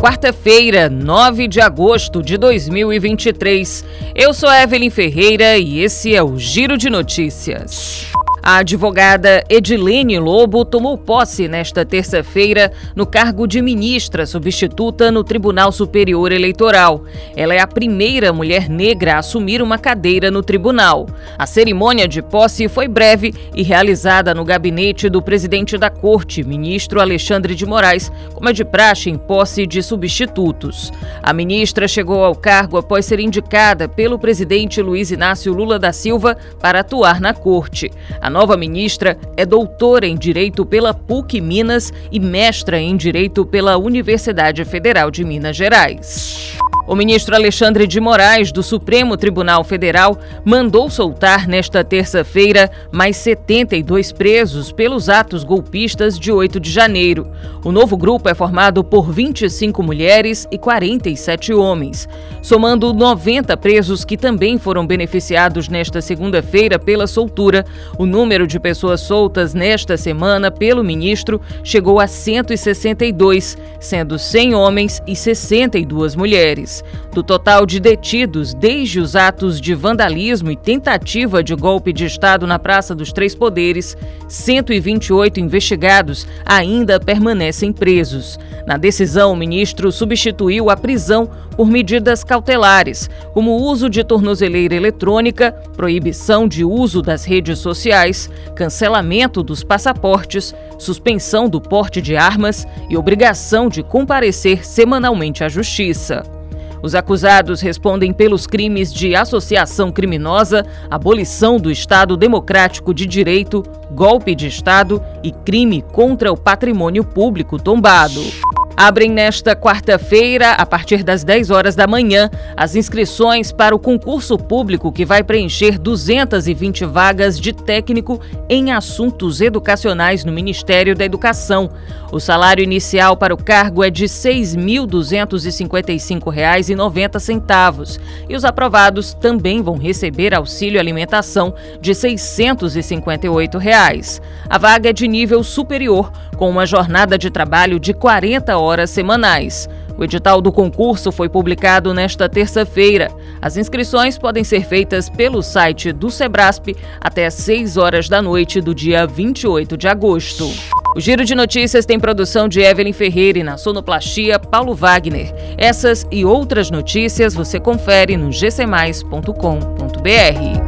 Quarta-feira, 9 de agosto de 2023. Eu sou Evelyn Ferreira e esse é o Giro de Notícias. A advogada Edilene Lobo tomou posse nesta terça-feira no cargo de ministra substituta no Tribunal Superior Eleitoral. Ela é a primeira mulher negra a assumir uma cadeira no tribunal. A cerimônia de posse foi breve e realizada no gabinete do presidente da Corte, ministro Alexandre de Moraes, como é de praxe em posse de substitutos. A ministra chegou ao cargo após ser indicada pelo presidente Luiz Inácio Lula da Silva para atuar na Corte. A nova ministra é doutora em Direito pela PUC Minas e mestra em Direito pela Universidade Federal de Minas Gerais. O ministro Alexandre de Moraes, do Supremo Tribunal Federal, mandou soltar nesta terça-feira mais 72 presos pelos atos golpistas de 8 de janeiro. O novo grupo é formado por 25 mulheres e 47 homens, somando 90 presos que também foram beneficiados nesta segunda-feira pela soltura. O número de pessoas soltas nesta semana pelo ministro chegou a 162, sendo 100 homens e 62 mulheres. Do total de detidos desde os atos de vandalismo e tentativa de golpe de Estado na Praça dos Três Poderes, 128 investigados ainda permanecem presos. Na decisão, o ministro substituiu a prisão por medidas cautelares, como uso de tornozeleira eletrônica, proibição de uso das redes sociais, cancelamento dos passaportes, suspensão do porte de armas e obrigação de comparecer semanalmente à Justiça. Os acusados respondem pelos crimes de associação criminosa, abolição do Estado Democrático de Direito, golpe de Estado e crime contra o patrimônio público tombado. Abrem nesta quarta-feira, a partir das 10 horas da manhã, as inscrições para o concurso público que vai preencher 220 vagas de técnico em assuntos educacionais no Ministério da Educação. O salário inicial para o cargo é de R$ 6.255,90 e os aprovados também vão receber auxílio alimentação de 658 reais. A vaga é de nível superior, com uma jornada de trabalho de 40 horas semanais. O edital do concurso foi publicado nesta terça-feira. As inscrições podem ser feitas pelo site do Sebrasp até 6 horas da noite do dia 28 de agosto. O Giro de Notícias tem produção de Evelyn Ferreira e na sonoplastia Paulo Wagner. Essas e outras notícias você confere no gcmais.com.br.